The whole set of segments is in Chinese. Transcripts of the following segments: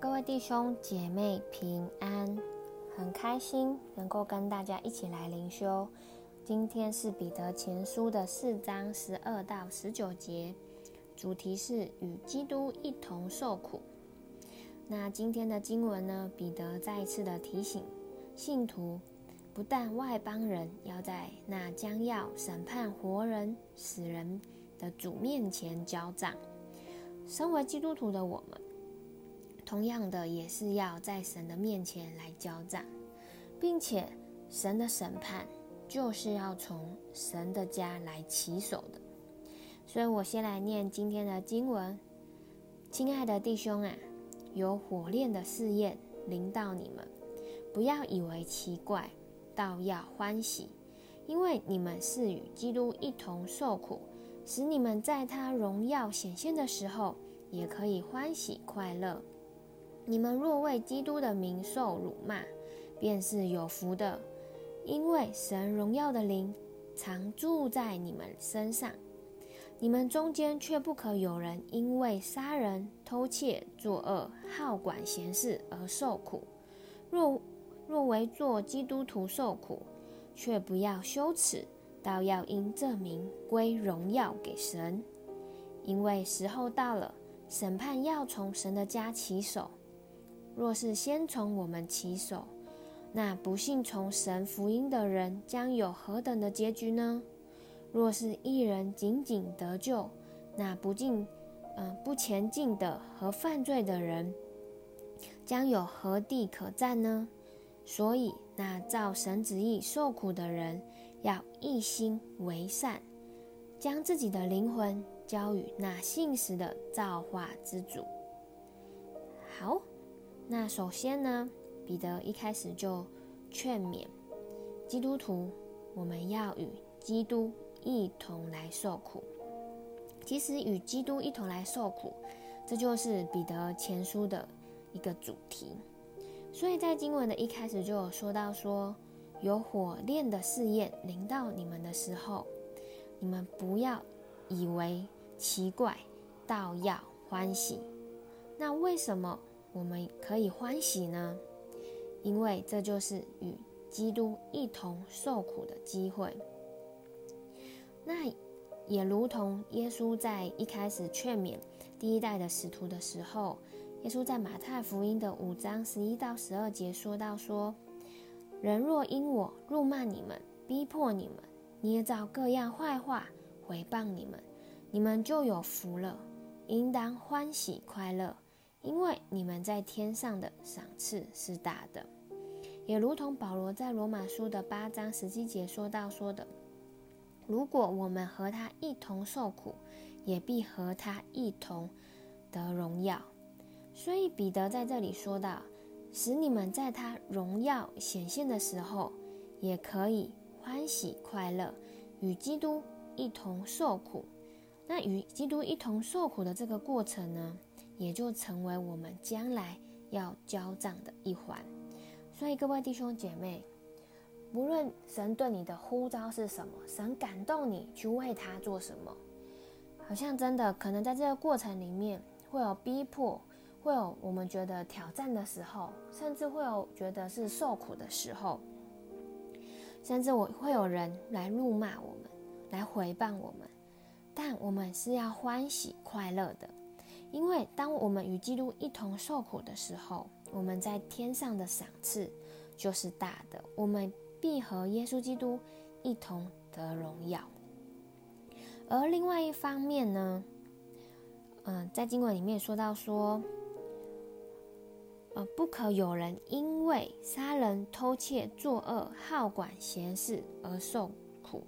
各位弟兄姐妹平安，很开心能够跟大家一起来灵修。今天是彼得前书的四章十二到十九节，主题是与基督一同受苦。那今天的经文呢，彼得再一次的提醒信徒，不但外邦人要在那将要审判活人死人的主面前交账，身为基督徒的我们。同样的，也是要在神的面前来交战，并且神的审判就是要从神的家来起手的。所以我先来念今天的经文：亲爱的弟兄啊，有火炼的试验临到你们，不要以为奇怪，倒要欢喜，因为你们是与基督一同受苦，使你们在他荣耀显现的时候，也可以欢喜快乐。你们若为基督的名受辱骂，便是有福的，因为神荣耀的灵常住在你们身上。你们中间却不可有人因为杀人、偷窃、作恶、好管闲事而受苦。若若为做基督徒受苦，却不要羞耻，倒要因这名归荣耀给神。因为时候到了，审判要从神的家起手。若是先从我们起手，那不信从神福音的人将有何等的结局呢？若是一人仅仅得救，那不进，嗯、不前进的和犯罪的人，将有何地可站呢？所以，那照神旨意受苦的人，要一心为善，将自己的灵魂交与那信实的造化之主。好。那首先呢，彼得一开始就劝勉基督徒，我们要与基督一同来受苦。其实与基督一同来受苦，这就是彼得前书的一个主题。所以在经文的一开始就有说到说，有火炼的试验临到你们的时候，你们不要以为奇怪，倒要欢喜。那为什么？我们可以欢喜呢，因为这就是与基督一同受苦的机会。那也如同耶稣在一开始劝勉第一代的使徒的时候，耶稣在马太福音的五章十一到十二节说到说：“人若因我辱骂你们、逼迫你们、捏造各样坏话毁谤你们，你们就有福了，应当欢喜快乐。”因为你们在天上的赏赐是大的，也如同保罗在罗马书的八章十七节说到说的：“如果我们和他一同受苦，也必和他一同得荣耀。”所以彼得在这里说到：“使你们在他荣耀显现的时候，也可以欢喜快乐，与基督一同受苦。”那与基督一同受苦的这个过程呢？也就成为我们将来要交账的一环。所以各位弟兄姐妹，无论神对你的呼召是什么，神感动你去为他做什么，好像真的可能在这个过程里面会有逼迫，会有我们觉得挑战的时候，甚至会有觉得是受苦的时候，甚至我会有人来辱骂我们，来回谤我们，但我们是要欢喜快乐的。因为当我们与基督一同受苦的时候，我们在天上的赏赐就是大的，我们必和耶稣基督一同得荣耀。而另外一方面呢，嗯、在经文里面说到说，呃，不可有人因为杀人、偷窃、作恶、好管闲事而受苦。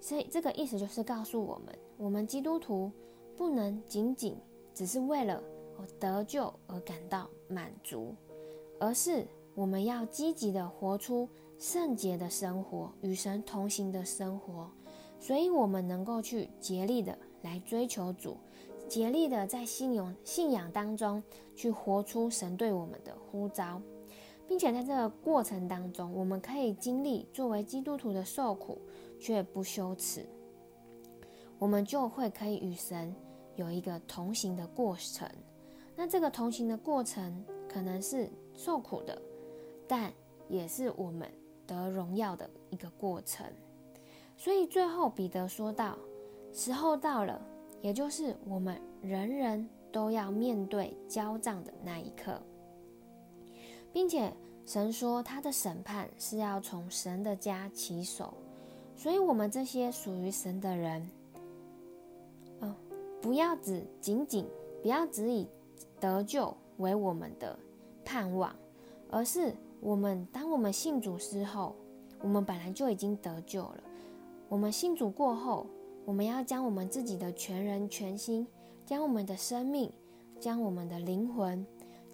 所以这个意思就是告诉我们，我们基督徒不能仅仅只是为了我得救而感到满足，而是我们要积极的活出圣洁的生活，与神同行的生活。所以，我们能够去竭力的来追求主，竭力的在信仰信仰当中去活出神对我们的呼召，并且在这个过程当中，我们可以经历作为基督徒的受苦，却不羞耻，我们就会可以与神。有一个同行的过程，那这个同行的过程可能是受苦的，但也是我们得荣耀的一个过程。所以最后彼得说道：“时候到了，也就是我们人人都要面对交账的那一刻，并且神说他的审判是要从神的家起手。所以，我们这些属于神的人，不要只仅仅不要只以得救为我们的盼望，而是我们当我们信主之后，我们本来就已经得救了。我们信主过后，我们要将我们自己的全人全心，将我们的生命，将我们的灵魂，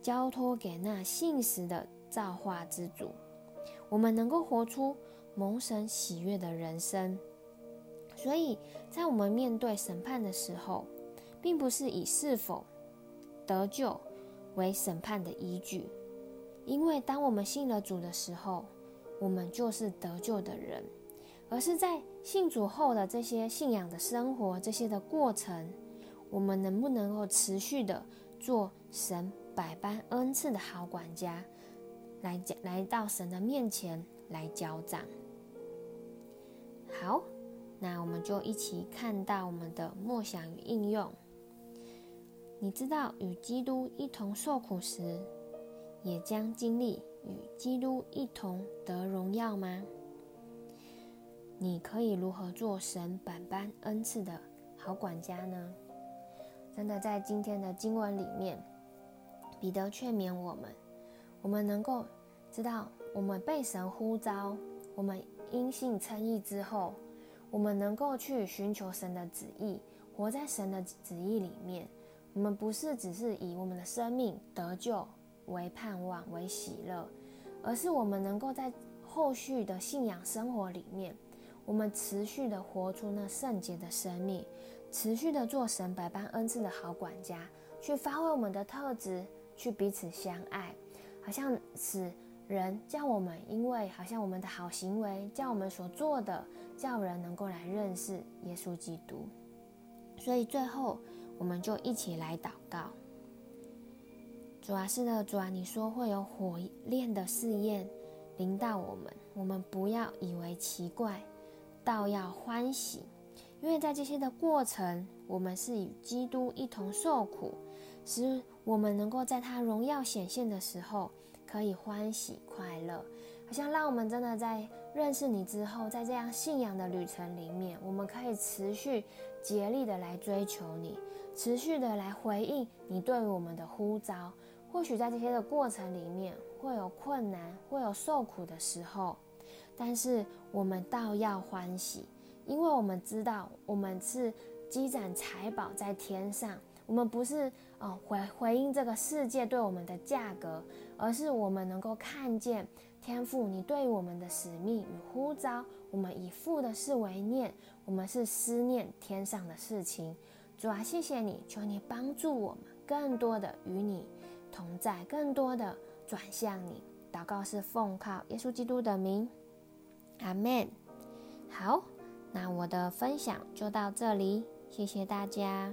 交托给那信实的造化之主。我们能够活出蒙神喜悦的人生。所以在我们面对审判的时候，并不是以是否得救为审判的依据，因为当我们信了主的时候，我们就是得救的人。而是在信主后的这些信仰的生活，这些的过程，我们能不能够持续的做神百般恩赐的好管家，来来到神的面前来交账？好，那我们就一起看到我们的默想与应用。你知道与基督一同受苦时，也将经历与基督一同得荣耀吗？你可以如何做神百般恩赐的好管家呢？真的，在今天的经文里面，彼得劝勉我们，我们能够知道，我们被神呼召，我们因信称义之后，我们能够去寻求神的旨意，活在神的旨意里面。我们不是只是以我们的生命得救为盼望、为喜乐，而是我们能够在后续的信仰生活里面。我们持续的活出那圣洁的生命，持续的做神百般恩赐的好管家，去发挥我们的特质，去彼此相爱，好像使人叫我们，因为好像我们的好行为，叫我们所做的，叫人能够来认识耶稣基督。所以最后，我们就一起来祷告。主啊，是的，主啊，你说会有火炼的试验临到我们，我们不要以为奇怪。倒要欢喜，因为在这些的过程，我们是与基督一同受苦，使我们能够在他荣耀显现的时候，可以欢喜快乐。好像让我们真的在认识你之后，在这样信仰的旅程里面，我们可以持续竭力的来追求你，持续的来回应你对我们的呼召。或许在这些的过程里面，会有困难，会有受苦的时候。但是我们倒要欢喜，因为我们知道我们是积攒财宝在天上。我们不是哦回回应这个世界对我们的价格，而是我们能够看见天父你对我们的使命与呼召。我们以父的事为念，我们是思念天上的事情。主啊，谢谢你，求你帮助我们更多的与你同在，更多的转向你。祷告是奉靠耶稣基督的名。阿门。好，那我的分享就到这里，谢谢大家。